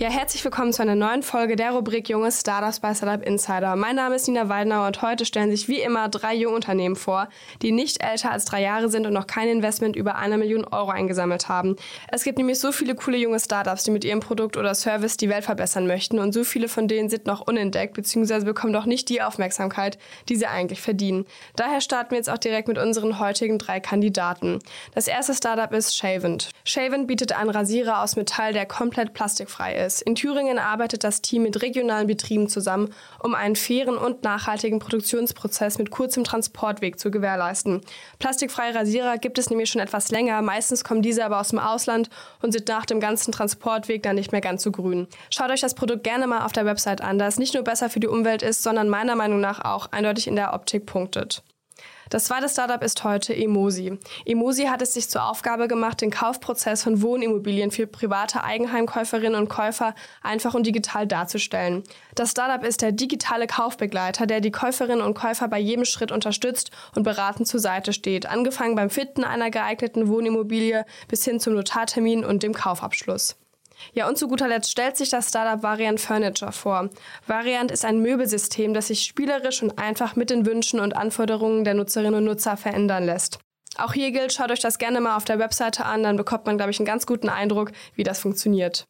Ja, herzlich willkommen zu einer neuen Folge der Rubrik Junge Startups bei Startup Insider. Mein Name ist Nina Waldner und heute stellen sich wie immer drei Jungunternehmen vor, die nicht älter als drei Jahre sind und noch kein Investment über eine Million Euro eingesammelt haben. Es gibt nämlich so viele coole junge Startups, die mit ihrem Produkt oder Service die Welt verbessern möchten und so viele von denen sind noch unentdeckt bzw. bekommen doch nicht die Aufmerksamkeit, die sie eigentlich verdienen. Daher starten wir jetzt auch direkt mit unseren heutigen drei Kandidaten. Das erste Startup ist Shavent. Shavent bietet einen Rasierer aus Metall, der komplett plastikfrei ist. In Thüringen arbeitet das Team mit regionalen Betrieben zusammen, um einen fairen und nachhaltigen Produktionsprozess mit kurzem Transportweg zu gewährleisten. Plastikfreie Rasierer gibt es nämlich schon etwas länger, meistens kommen diese aber aus dem Ausland und sind nach dem ganzen Transportweg dann nicht mehr ganz so grün. Schaut euch das Produkt gerne mal auf der Website an, da es nicht nur besser für die Umwelt ist, sondern meiner Meinung nach auch eindeutig in der Optik punktet. Das zweite Startup ist heute Emosi. Emosi hat es sich zur Aufgabe gemacht, den Kaufprozess von Wohnimmobilien für private Eigenheimkäuferinnen und Käufer einfach und digital darzustellen. Das Startup ist der digitale Kaufbegleiter, der die Käuferinnen und Käufer bei jedem Schritt unterstützt und beratend zur Seite steht, angefangen beim Finden einer geeigneten Wohnimmobilie bis hin zum Notartermin und dem Kaufabschluss. Ja, und zu guter Letzt stellt sich das Startup Variant Furniture vor. Variant ist ein Möbelsystem, das sich spielerisch und einfach mit den Wünschen und Anforderungen der Nutzerinnen und Nutzer verändern lässt. Auch hier gilt, schaut euch das gerne mal auf der Webseite an, dann bekommt man, glaube ich, einen ganz guten Eindruck, wie das funktioniert.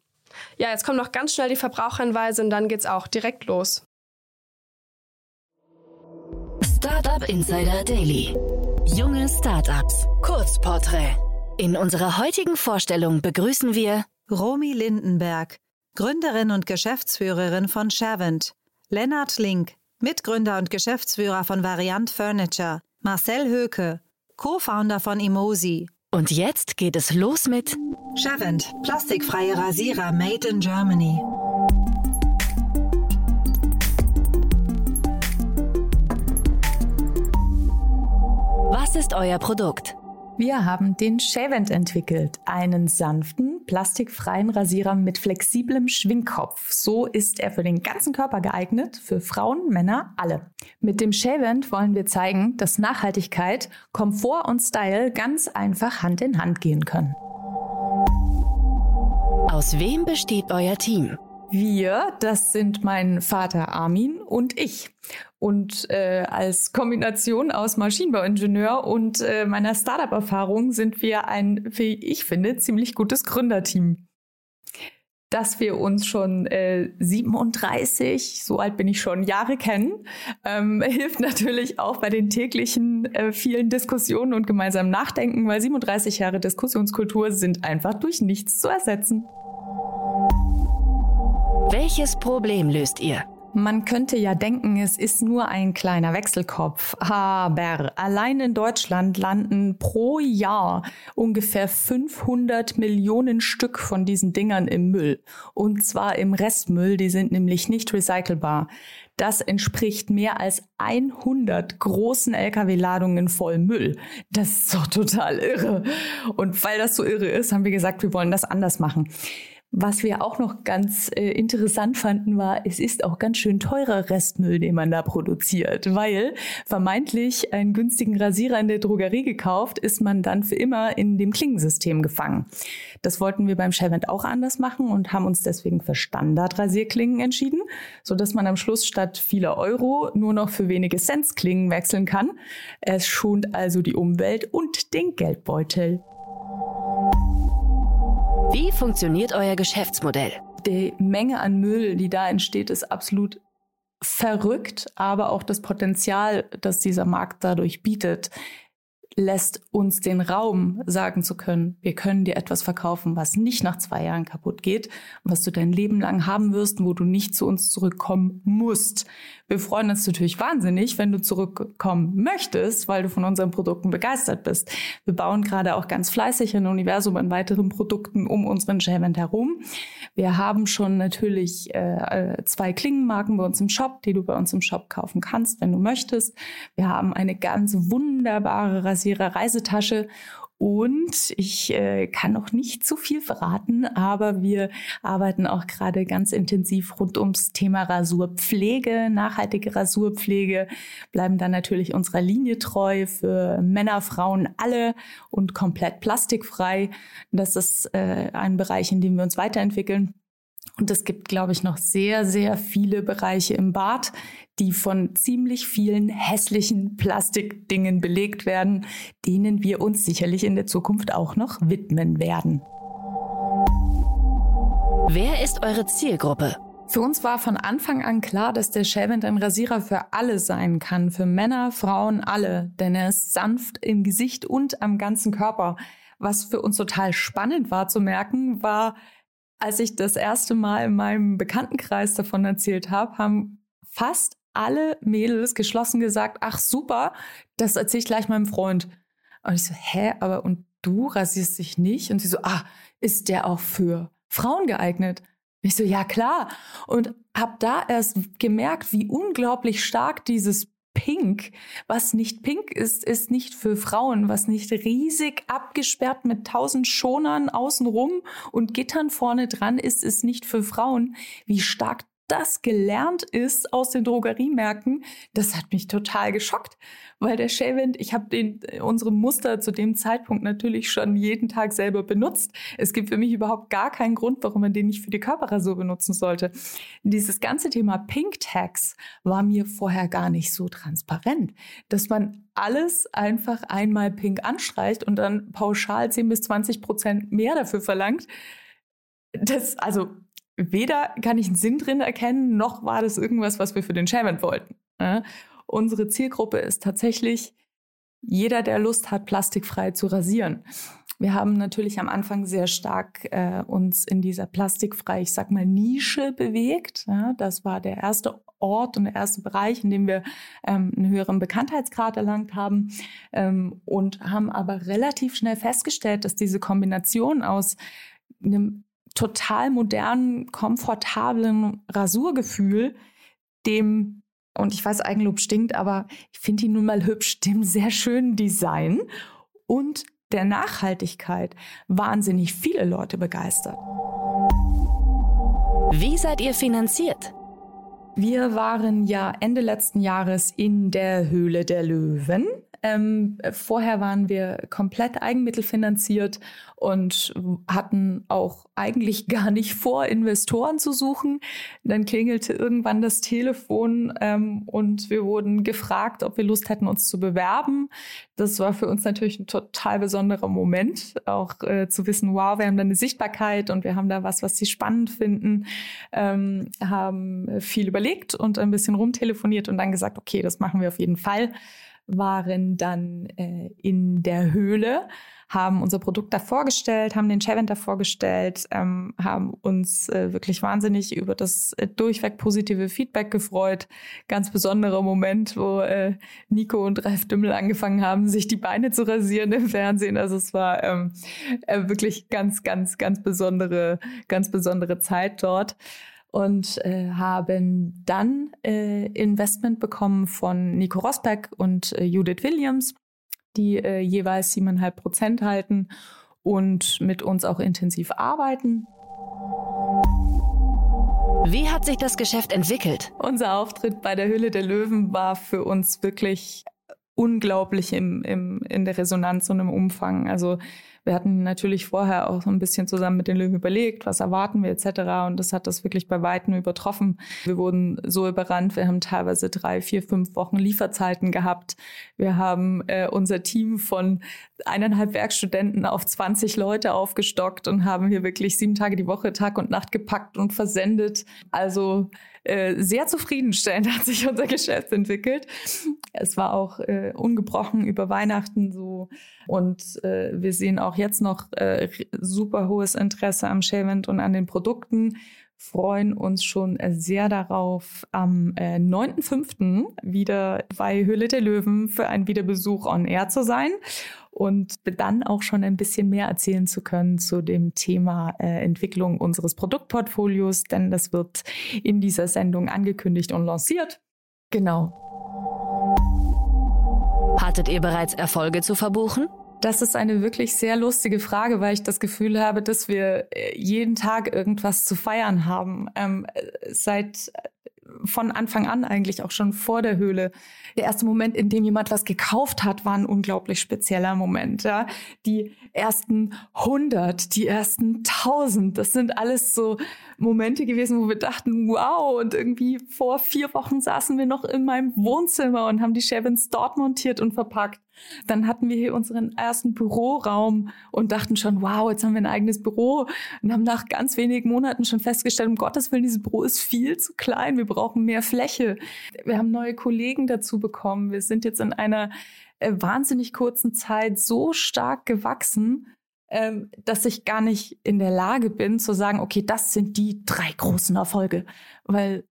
Ja, jetzt kommt noch ganz schnell die Verbraucherhinweise und dann geht's auch direkt los. Startup Insider Daily. Junge Startups. Kurzporträt. In unserer heutigen Vorstellung begrüßen wir Romy Lindenberg, Gründerin und Geschäftsführerin von Shavent, Lennart Link, Mitgründer und Geschäftsführer von Variant Furniture, Marcel Höke, Co-Founder von Emosi. Und jetzt geht es los mit Shavent, plastikfreie Rasierer made in Germany. Was ist euer Produkt? Wir haben den Shavent entwickelt, einen sanften, plastikfreien Rasierer mit flexiblem Schwingkopf. So ist er für den ganzen Körper geeignet, für Frauen, Männer, alle. Mit dem Shavent wollen wir zeigen, dass Nachhaltigkeit, Komfort und Style ganz einfach Hand in Hand gehen können. Aus wem besteht euer Team? Wir, das sind mein Vater Armin und ich. Und äh, als Kombination aus Maschinenbauingenieur und äh, meiner Startup-Erfahrung sind wir ein, wie ich finde, ziemlich gutes Gründerteam. Dass wir uns schon äh, 37, so alt bin ich schon, Jahre kennen, ähm, hilft natürlich auch bei den täglichen äh, vielen Diskussionen und gemeinsamen Nachdenken, weil 37 Jahre Diskussionskultur sind einfach durch nichts zu ersetzen. Welches Problem löst ihr? Man könnte ja denken, es ist nur ein kleiner Wechselkopf. Aber allein in Deutschland landen pro Jahr ungefähr 500 Millionen Stück von diesen Dingern im Müll. Und zwar im Restmüll, die sind nämlich nicht recycelbar. Das entspricht mehr als 100 großen Lkw-Ladungen voll Müll. Das ist doch total irre. Und weil das so irre ist, haben wir gesagt, wir wollen das anders machen. Was wir auch noch ganz äh, interessant fanden, war, es ist auch ganz schön teurer Restmüll, den man da produziert, weil vermeintlich einen günstigen Rasierer in der Drogerie gekauft, ist man dann für immer in dem Klingensystem gefangen. Das wollten wir beim Shavent auch anders machen und haben uns deswegen für Standard-Rasierklingen entschieden, so dass man am Schluss statt vieler Euro nur noch für wenige Cents Klingen wechseln kann. Es schont also die Umwelt und den Geldbeutel. Wie funktioniert euer Geschäftsmodell? Die Menge an Müll, die da entsteht, ist absolut verrückt, aber auch das Potenzial, das dieser Markt dadurch bietet, lässt uns den Raum sagen zu können, wir können dir etwas verkaufen, was nicht nach zwei Jahren kaputt geht, was du dein Leben lang haben wirst, wo du nicht zu uns zurückkommen musst. Wir freuen uns natürlich wahnsinnig, wenn du zurückkommen möchtest, weil du von unseren Produkten begeistert bist. Wir bauen gerade auch ganz fleißig ein Universum an weiteren Produkten um unseren Shavent herum. Wir haben schon natürlich äh, zwei Klingenmarken bei uns im Shop, die du bei uns im Shop kaufen kannst, wenn du möchtest. Wir haben eine ganz wunderbare Rasierer Reisetasche Und ich äh, kann noch nicht zu viel verraten, aber wir arbeiten auch gerade ganz intensiv rund ums Thema Rasurpflege, nachhaltige Rasurpflege, bleiben dann natürlich unserer Linie treu für Männer, Frauen, alle und komplett plastikfrei. Das ist äh, ein Bereich, in dem wir uns weiterentwickeln. Und es gibt, glaube ich, noch sehr, sehr viele Bereiche im Bad, die von ziemlich vielen hässlichen Plastikdingen belegt werden, denen wir uns sicherlich in der Zukunft auch noch widmen werden. Wer ist eure Zielgruppe? Für uns war von Anfang an klar, dass der Shavent ein Rasierer für alle sein kann, für Männer, Frauen, alle, denn er ist sanft im Gesicht und am ganzen Körper. Was für uns total spannend war zu merken, war, als ich das erste Mal in meinem Bekanntenkreis davon erzählt habe, haben fast alle Mädels geschlossen gesagt, ach super, das erzähle ich gleich meinem Freund. Und ich so, hä, aber und du rasierst dich nicht? Und sie so, ah, ist der auch für Frauen geeignet? Ich so, ja klar. Und habe da erst gemerkt, wie unglaublich stark dieses pink. Was nicht pink ist, ist nicht für Frauen. Was nicht riesig abgesperrt mit tausend Schonern außenrum und Gittern vorne dran ist, ist nicht für Frauen. Wie stark das gelernt ist aus den Drogeriemärkten, das hat mich total geschockt, weil der Shavent, ich habe den unsere Muster zu dem Zeitpunkt natürlich schon jeden Tag selber benutzt. Es gibt für mich überhaupt gar keinen Grund, warum man den nicht für die Körperrasur benutzen sollte. Dieses ganze Thema Pink Tags war mir vorher gar nicht so transparent, dass man alles einfach einmal pink anstreicht und dann pauschal 10 bis 20 Prozent mehr dafür verlangt. Das, also weder kann ich einen Sinn drin erkennen, noch war das irgendwas, was wir für den Shaman wollten. Ja? Unsere Zielgruppe ist tatsächlich jeder, der Lust hat, plastikfrei zu rasieren. Wir haben natürlich am Anfang sehr stark äh, uns in dieser plastikfrei, ich sag mal, Nische bewegt. Ja, das war der erste Ort und der erste Bereich, in dem wir ähm, einen höheren Bekanntheitsgrad erlangt haben ähm, und haben aber relativ schnell festgestellt, dass diese Kombination aus einem total modernen, komfortablen Rasurgefühl, dem, und ich weiß, Eigenlob stinkt, aber ich finde ihn nun mal hübsch, dem sehr schönen Design und der Nachhaltigkeit wahnsinnig viele Leute begeistert. Wie seid ihr finanziert? Wir waren ja Ende letzten Jahres in der Höhle der Löwen ähm, vorher waren wir komplett eigenmittelfinanziert und hatten auch eigentlich gar nicht vor, Investoren zu suchen. Dann klingelte irgendwann das Telefon ähm, und wir wurden gefragt, ob wir Lust hätten, uns zu bewerben. Das war für uns natürlich ein total besonderer Moment, auch äh, zu wissen, wow, wir haben da eine Sichtbarkeit und wir haben da was, was sie spannend finden, ähm, haben viel überlegt und ein bisschen rumtelefoniert und dann gesagt, okay, das machen wir auf jeden Fall waren dann äh, in der Höhle, haben unser Produkt da vorgestellt, haben den Chevent da vorgestellt, ähm, haben uns äh, wirklich wahnsinnig über das äh, durchweg positive Feedback gefreut. Ganz besonderer Moment, wo äh, Nico und Ralf Dümmel angefangen haben, sich die Beine zu rasieren im Fernsehen. Also es war ähm, äh, wirklich ganz, ganz, ganz besondere, ganz besondere Zeit dort und äh, haben dann äh, Investment bekommen von Nico Rosberg und äh, Judith Williams, die äh, jeweils siebeneinhalb Prozent halten und mit uns auch intensiv arbeiten. Wie hat sich das Geschäft entwickelt? Unser Auftritt bei der Hülle der Löwen war für uns wirklich unglaublich im, im, in der Resonanz und im Umfang. Also wir hatten natürlich vorher auch so ein bisschen zusammen mit den Löwen überlegt, was erwarten wir etc. Und das hat das wirklich bei Weitem übertroffen. Wir wurden so überrannt. Wir haben teilweise drei, vier, fünf Wochen Lieferzeiten gehabt. Wir haben äh, unser Team von eineinhalb Werkstudenten auf 20 Leute aufgestockt und haben hier wirklich sieben Tage die Woche, Tag und Nacht gepackt und versendet. Also äh, sehr zufriedenstellend hat sich unser Geschäft entwickelt. Es war auch äh, ungebrochen über Weihnachten so. Und äh, wir sehen auch jetzt noch äh, super hohes Interesse am Shavent und an den Produkten freuen uns schon sehr darauf, am äh, 9.5. wieder bei Höhle der Löwen für einen Wiederbesuch on Air zu sein und dann auch schon ein bisschen mehr erzählen zu können zu dem Thema äh, Entwicklung unseres Produktportfolios, denn das wird in dieser Sendung angekündigt und lanciert. Genau. Hattet ihr bereits Erfolge zu verbuchen? Das ist eine wirklich sehr lustige Frage, weil ich das Gefühl habe, dass wir äh, jeden Tag irgendwas zu feiern haben. Ähm, äh, seit von Anfang an eigentlich auch schon vor der Höhle. Der erste Moment, in dem jemand was gekauft hat, war ein unglaublich spezieller Moment. Ja? Die ersten 100, die ersten 1000, das sind alles so Momente gewesen, wo wir dachten, wow, und irgendwie vor vier Wochen saßen wir noch in meinem Wohnzimmer und haben die Chevins dort montiert und verpackt. Dann hatten wir hier unseren ersten Büroraum und dachten schon, wow, jetzt haben wir ein eigenes Büro und haben nach ganz wenigen Monaten schon festgestellt, um Gottes Willen, dieses Büro ist viel zu klein, wir brauchen mehr Fläche. Wir haben neue Kollegen dazu bekommen. Wir sind jetzt in einer äh, wahnsinnig kurzen Zeit so stark gewachsen, ähm, dass ich gar nicht in der Lage bin zu sagen, okay, das sind die drei großen Erfolge, weil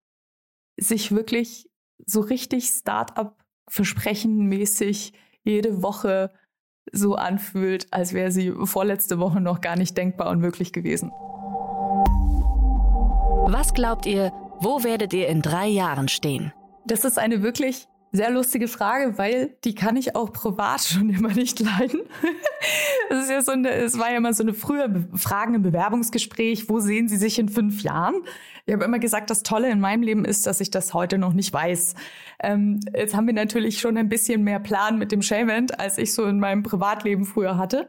sich wirklich so richtig Start-up versprechenmäßig jede Woche so anfühlt, als wäre sie vorletzte Woche noch gar nicht denkbar und möglich gewesen. Was glaubt ihr, wo werdet ihr in drei Jahren stehen? Das ist eine wirklich sehr lustige Frage, weil die kann ich auch privat schon immer nicht leiden. Es ja so war ja immer so eine frühe Fragen im Bewerbungsgespräch, wo sehen Sie sich in fünf Jahren? Ich habe immer gesagt, das Tolle in meinem Leben ist, dass ich das heute noch nicht weiß. Ähm, jetzt haben wir natürlich schon ein bisschen mehr Plan mit dem Shavent, als ich so in meinem Privatleben früher hatte.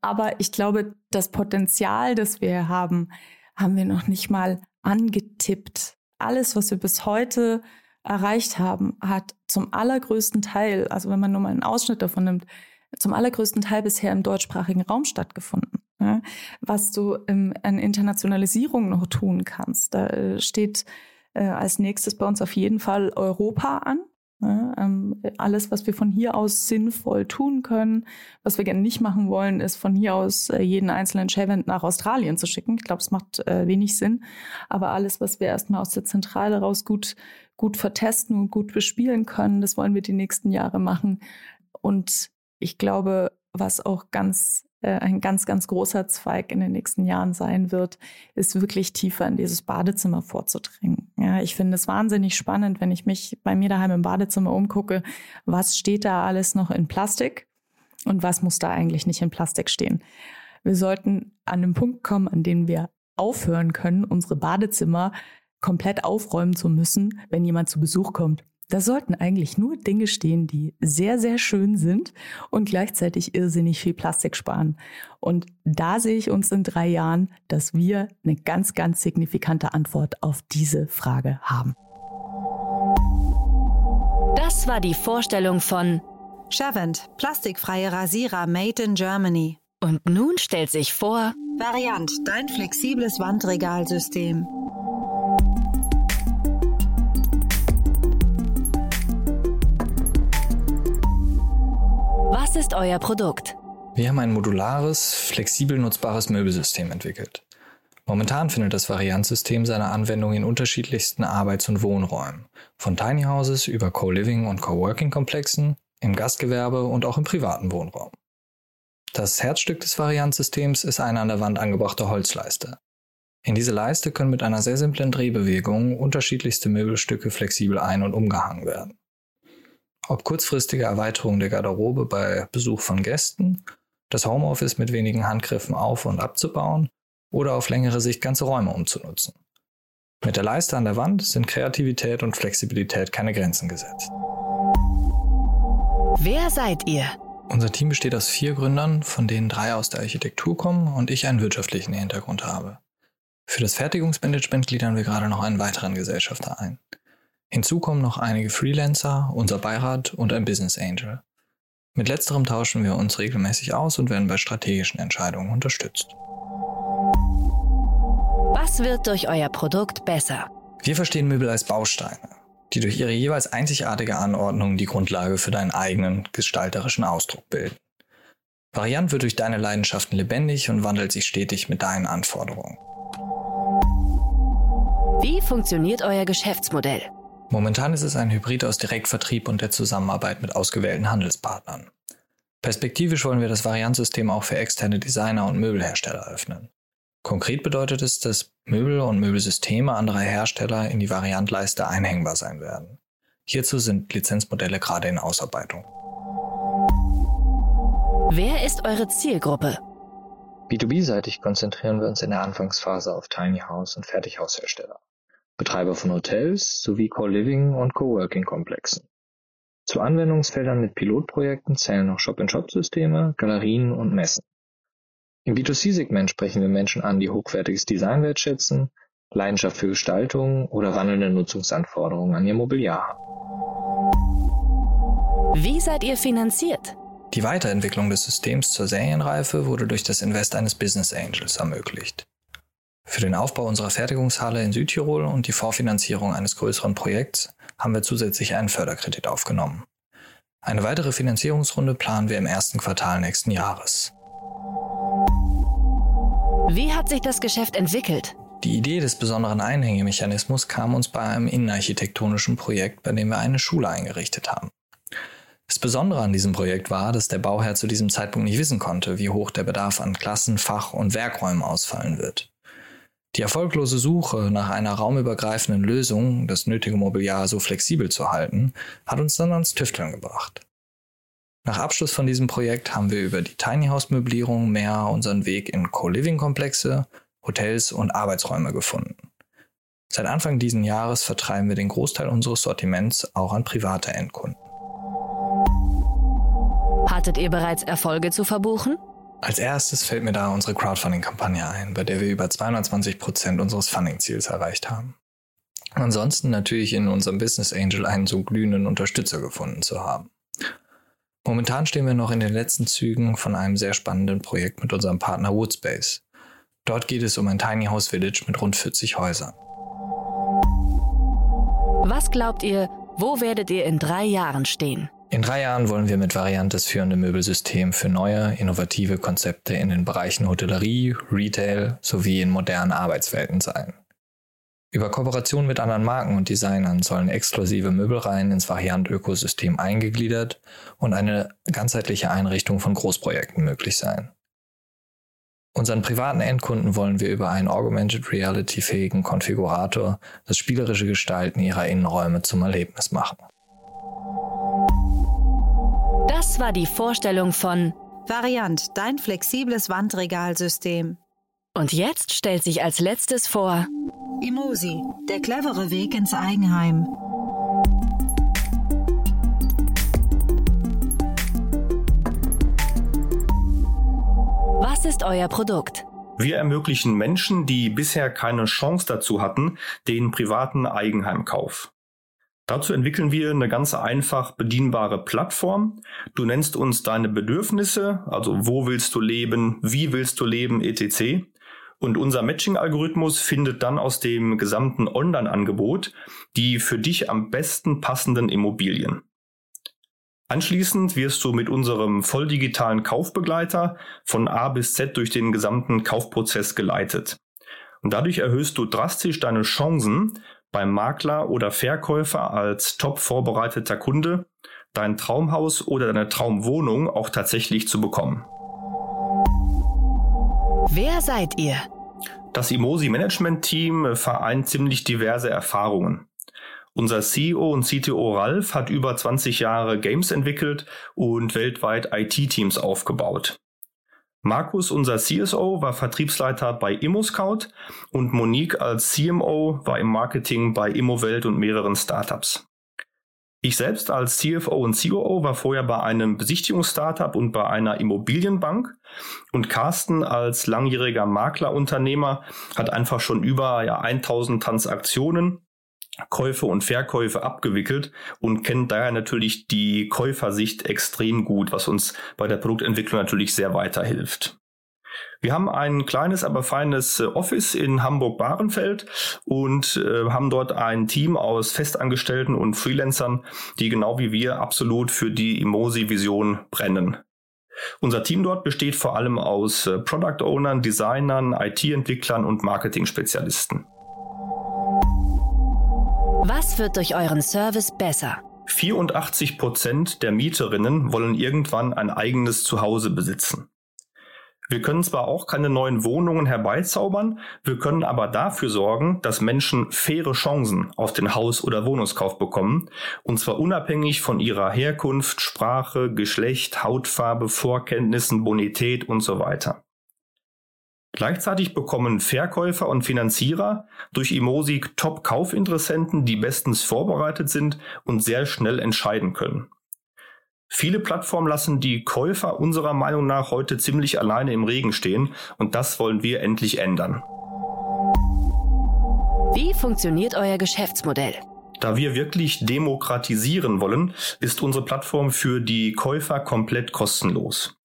Aber ich glaube, das Potenzial, das wir haben, haben wir noch nicht mal angetippt. Alles, was wir bis heute erreicht haben, hat zum allergrößten Teil, also wenn man nur mal einen Ausschnitt davon nimmt, zum allergrößten Teil bisher im deutschsprachigen Raum stattgefunden. Ja, was du ähm, an Internationalisierung noch tun kannst, da äh, steht äh, als nächstes bei uns auf jeden Fall Europa an. Ja, ähm, alles, was wir von hier aus sinnvoll tun können, was wir gerne nicht machen wollen, ist von hier aus äh, jeden einzelnen Shavent nach Australien zu schicken. Ich glaube, es macht äh, wenig Sinn. Aber alles, was wir erstmal aus der Zentrale raus gut gut vertesten und gut bespielen können. Das wollen wir die nächsten Jahre machen. Und ich glaube, was auch ganz äh, ein ganz, ganz großer Zweig in den nächsten Jahren sein wird, ist wirklich tiefer in dieses Badezimmer vorzudringen. Ja, ich finde es wahnsinnig spannend, wenn ich mich bei mir daheim im Badezimmer umgucke, was steht da alles noch in Plastik und was muss da eigentlich nicht in Plastik stehen. Wir sollten an den Punkt kommen, an dem wir aufhören können, unsere Badezimmer komplett aufräumen zu müssen, wenn jemand zu Besuch kommt. Da sollten eigentlich nur Dinge stehen, die sehr, sehr schön sind und gleichzeitig irrsinnig viel Plastik sparen. Und da sehe ich uns in drei Jahren, dass wir eine ganz, ganz signifikante Antwort auf diese Frage haben. Das war die Vorstellung von Shavent, plastikfreie Rasierer made in Germany. Und nun stellt sich vor Variant, dein flexibles Wandregalsystem. Ist euer Produkt? Wir haben ein modulares, flexibel nutzbares Möbelsystem entwickelt. Momentan findet das Variantsystem seine Anwendung in unterschiedlichsten Arbeits- und Wohnräumen, von Tiny Houses über Co-Living und Coworking-Komplexen, im Gastgewerbe und auch im privaten Wohnraum. Das Herzstück des Variantsystems ist eine an der Wand angebrachte Holzleiste. In diese Leiste können mit einer sehr simplen Drehbewegung unterschiedlichste Möbelstücke flexibel ein- und umgehangen werden. Ob kurzfristige Erweiterung der Garderobe bei Besuch von Gästen, das Homeoffice mit wenigen Handgriffen auf- und abzubauen oder auf längere Sicht ganze Räume umzunutzen. Mit der Leiste an der Wand sind Kreativität und Flexibilität keine Grenzen gesetzt. Wer seid ihr? Unser Team besteht aus vier Gründern, von denen drei aus der Architektur kommen und ich einen wirtschaftlichen Hintergrund habe. Für das Fertigungsmanagement gliedern wir gerade noch einen weiteren Gesellschafter ein. Hinzu kommen noch einige Freelancer, unser Beirat und ein Business Angel. Mit letzterem tauschen wir uns regelmäßig aus und werden bei strategischen Entscheidungen unterstützt. Was wird durch euer Produkt besser? Wir verstehen Möbel als Bausteine, die durch ihre jeweils einzigartige Anordnung die Grundlage für deinen eigenen gestalterischen Ausdruck bilden. Variant wird durch deine Leidenschaften lebendig und wandelt sich stetig mit deinen Anforderungen. Wie funktioniert euer Geschäftsmodell? Momentan ist es ein Hybrid aus Direktvertrieb und der Zusammenarbeit mit ausgewählten Handelspartnern. Perspektivisch wollen wir das Variantsystem auch für externe Designer und Möbelhersteller öffnen. Konkret bedeutet es, dass Möbel und Möbelsysteme anderer Hersteller in die Variantleiste einhängbar sein werden. Hierzu sind Lizenzmodelle gerade in Ausarbeitung. Wer ist eure Zielgruppe? B2B-seitig konzentrieren wir uns in der Anfangsphase auf Tiny House und Fertighaushersteller, Betreiber von Hotels sowie Co-Living und Coworking-Komplexen. Zu Anwendungsfeldern mit Pilotprojekten zählen noch Shop-in-Shop-Systeme, Galerien und Messen. Im B2C-Segment sprechen wir Menschen an, die hochwertiges Design wertschätzen, Leidenschaft für Gestaltung oder wandelnde Nutzungsanforderungen an ihr Mobiliar haben. Wie seid ihr finanziert? Die Weiterentwicklung des Systems zur Serienreife wurde durch das Invest eines Business Angels ermöglicht. Für den Aufbau unserer Fertigungshalle in Südtirol und die Vorfinanzierung eines größeren Projekts haben wir zusätzlich einen Förderkredit aufgenommen. Eine weitere Finanzierungsrunde planen wir im ersten Quartal nächsten Jahres. Wie hat sich das Geschäft entwickelt? Die Idee des besonderen Einhängemechanismus kam uns bei einem innenarchitektonischen Projekt, bei dem wir eine Schule eingerichtet haben. Das Besondere an diesem Projekt war, dass der Bauherr zu diesem Zeitpunkt nicht wissen konnte, wie hoch der Bedarf an Klassen, Fach- und Werkräumen ausfallen wird. Die erfolglose Suche nach einer raumübergreifenden Lösung, das nötige Mobiliar so flexibel zu halten, hat uns dann ans Tüfteln gebracht. Nach Abschluss von diesem Projekt haben wir über die Tiny House Möblierung mehr unseren Weg in Co-Living-Komplexe, Hotels und Arbeitsräume gefunden. Seit Anfang diesen Jahres vertreiben wir den Großteil unseres Sortiments auch an private Endkunden. Hattet ihr bereits Erfolge zu verbuchen? Als erstes fällt mir da unsere Crowdfunding-Kampagne ein, bei der wir über 220 Prozent unseres Funding-Ziels erreicht haben. Ansonsten natürlich in unserem Business Angel einen so glühenden Unterstützer gefunden zu haben. Momentan stehen wir noch in den letzten Zügen von einem sehr spannenden Projekt mit unserem Partner Woodspace. Dort geht es um ein Tiny House Village mit rund 40 Häusern. Was glaubt ihr, wo werdet ihr in drei Jahren stehen? In drei Jahren wollen wir mit Variant das führende Möbelsystem für neue, innovative Konzepte in den Bereichen Hotellerie, Retail sowie in modernen Arbeitswelten sein. Über Kooperation mit anderen Marken und Designern sollen exklusive Möbelreihen ins Variant-Ökosystem eingegliedert und eine ganzheitliche Einrichtung von Großprojekten möglich sein. Unseren privaten Endkunden wollen wir über einen Augmented Reality fähigen Konfigurator das spielerische Gestalten ihrer Innenräume zum Erlebnis machen. Das war die Vorstellung von Variant, dein flexibles Wandregalsystem. Und jetzt stellt sich als letztes vor Imosi, der clevere Weg ins Eigenheim. Was ist euer Produkt? Wir ermöglichen Menschen, die bisher keine Chance dazu hatten, den privaten Eigenheimkauf. Dazu entwickeln wir eine ganz einfach bedienbare Plattform. Du nennst uns deine Bedürfnisse, also wo willst du leben, wie willst du leben, etc. Und unser Matching-Algorithmus findet dann aus dem gesamten Online-Angebot die für dich am besten passenden Immobilien. Anschließend wirst du mit unserem volldigitalen Kaufbegleiter von A bis Z durch den gesamten Kaufprozess geleitet. Und dadurch erhöhst du drastisch deine Chancen, beim Makler oder Verkäufer als top vorbereiteter Kunde dein Traumhaus oder deine Traumwohnung auch tatsächlich zu bekommen. Wer seid ihr? Das Imosi Management Team vereint ziemlich diverse Erfahrungen. Unser CEO und CTO Ralf hat über 20 Jahre Games entwickelt und weltweit IT-Teams aufgebaut. Markus, unser CSO, war Vertriebsleiter bei ImmoScout und Monique als CMO war im Marketing bei Immowelt und mehreren Startups. Ich selbst als CFO und COO war vorher bei einem Besichtigungsstartup und bei einer Immobilienbank und Carsten als langjähriger Maklerunternehmer hat einfach schon über ja, 1000 Transaktionen Käufe und Verkäufe abgewickelt und kennt daher natürlich die Käufersicht extrem gut, was uns bei der Produktentwicklung natürlich sehr weiterhilft. Wir haben ein kleines, aber feines äh, Office in Hamburg-Bahrenfeld und äh, haben dort ein Team aus Festangestellten und Freelancern, die genau wie wir absolut für die Emosi-Vision brennen. Unser Team dort besteht vor allem aus äh, Product Ownern, Designern, IT-Entwicklern und Marketing-Spezialisten. Was wird durch euren Service besser? 84 Prozent der Mieterinnen wollen irgendwann ein eigenes Zuhause besitzen. Wir können zwar auch keine neuen Wohnungen herbeizaubern, wir können aber dafür sorgen, dass Menschen faire Chancen auf den Haus- oder Wohnungskauf bekommen, und zwar unabhängig von ihrer Herkunft, Sprache, Geschlecht, Hautfarbe, Vorkenntnissen, Bonität und so weiter. Gleichzeitig bekommen Verkäufer und Finanzierer durch Emosi Top-Kaufinteressenten, die bestens vorbereitet sind und sehr schnell entscheiden können. Viele Plattformen lassen die Käufer unserer Meinung nach heute ziemlich alleine im Regen stehen und das wollen wir endlich ändern. Wie funktioniert euer Geschäftsmodell? Da wir wirklich demokratisieren wollen, ist unsere Plattform für die Käufer komplett kostenlos.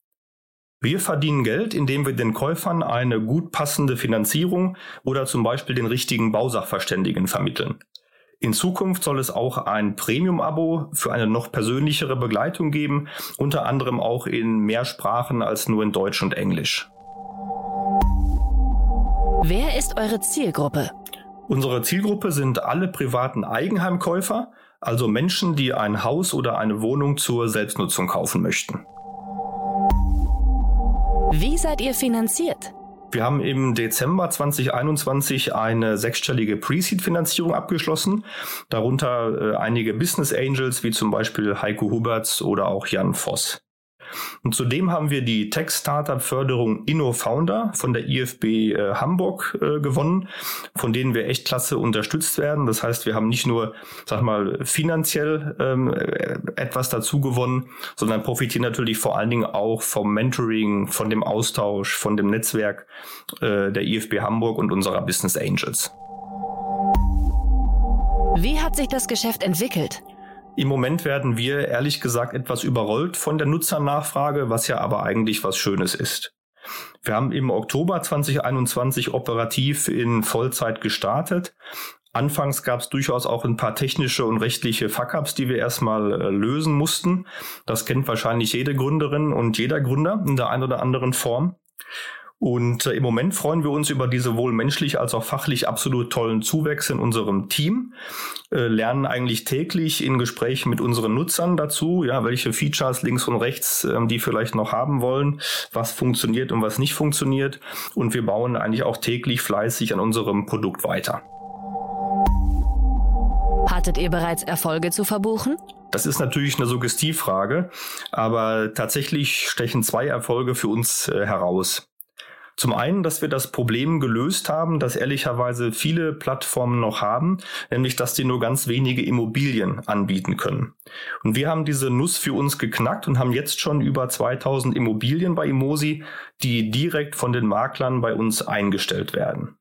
Wir verdienen Geld, indem wir den Käufern eine gut passende Finanzierung oder zum Beispiel den richtigen Bausachverständigen vermitteln. In Zukunft soll es auch ein Premium-Abo für eine noch persönlichere Begleitung geben, unter anderem auch in mehr Sprachen als nur in Deutsch und Englisch. Wer ist eure Zielgruppe? Unsere Zielgruppe sind alle privaten Eigenheimkäufer, also Menschen, die ein Haus oder eine Wohnung zur Selbstnutzung kaufen möchten. Wie seid ihr finanziert? Wir haben im Dezember 2021 eine sechsstellige Pre-Seed-Finanzierung abgeschlossen, darunter äh, einige Business Angels wie zum Beispiel Heiko Huberts oder auch Jan Voss. Und zudem haben wir die Tech-Startup-Förderung InnoFounder von der IFB äh, Hamburg äh, gewonnen, von denen wir echt klasse unterstützt werden. Das heißt, wir haben nicht nur, sag mal, finanziell ähm, äh, etwas dazu gewonnen, sondern profitieren natürlich vor allen Dingen auch vom Mentoring, von dem Austausch, von dem Netzwerk äh, der IFB Hamburg und unserer Business Angels. Wie hat sich das Geschäft entwickelt? Im Moment werden wir ehrlich gesagt etwas überrollt von der Nutzernachfrage, was ja aber eigentlich was Schönes ist. Wir haben im Oktober 2021 operativ in Vollzeit gestartet. Anfangs gab es durchaus auch ein paar technische und rechtliche Fuck-ups, die wir erstmal äh, lösen mussten. Das kennt wahrscheinlich jede Gründerin und jeder Gründer in der einen oder anderen Form. Und äh, im Moment freuen wir uns über diese wohl menschlich als auch fachlich absolut tollen Zuwächse in unserem Team, äh, lernen eigentlich täglich in Gesprächen mit unseren Nutzern dazu, ja, welche Features links und rechts ähm, die vielleicht noch haben wollen, was funktioniert und was nicht funktioniert. Und wir bauen eigentlich auch täglich fleißig an unserem Produkt weiter. Hattet ihr bereits Erfolge zu verbuchen? Das ist natürlich eine Suggestivfrage, aber tatsächlich stechen zwei Erfolge für uns äh, heraus. Zum einen, dass wir das Problem gelöst haben, das ehrlicherweise viele Plattformen noch haben, nämlich dass die nur ganz wenige Immobilien anbieten können. Und wir haben diese Nuss für uns geknackt und haben jetzt schon über 2000 Immobilien bei Imosi, die direkt von den Maklern bei uns eingestellt werden.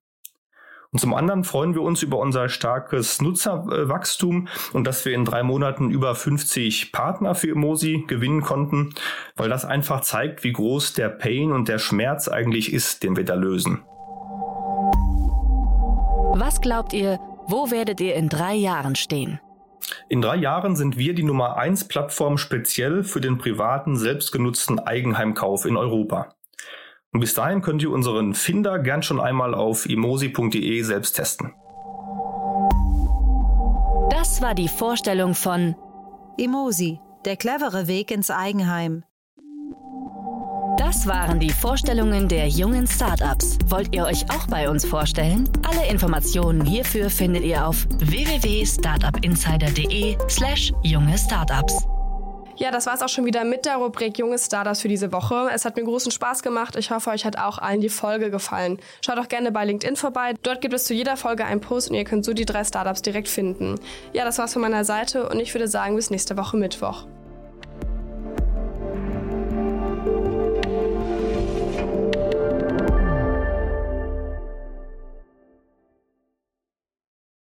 Und zum anderen freuen wir uns über unser starkes Nutzerwachstum und dass wir in drei Monaten über 50 Partner für Emosi gewinnen konnten, weil das einfach zeigt, wie groß der Pain und der Schmerz eigentlich ist, den wir da lösen. Was glaubt ihr, wo werdet ihr in drei Jahren stehen? In drei Jahren sind wir die Nummer 1 Plattform speziell für den privaten, selbstgenutzten Eigenheimkauf in Europa. Und bis dahin könnt ihr unseren Finder gern schon einmal auf emosi.de selbst testen. Das war die Vorstellung von Emosi, der clevere Weg ins Eigenheim. Das waren die Vorstellungen der jungen Startups. Wollt ihr euch auch bei uns vorstellen? Alle Informationen hierfür findet ihr auf www.startupinsider.de/slash junge Startups. Ja, das war es auch schon wieder mit der Rubrik Junge Startups für diese Woche. Es hat mir großen Spaß gemacht. Ich hoffe, euch hat auch allen die Folge gefallen. Schaut auch gerne bei LinkedIn vorbei. Dort gibt es zu jeder Folge einen Post und ihr könnt so die drei Startups direkt finden. Ja, das war's von meiner Seite und ich würde sagen, bis nächste Woche Mittwoch.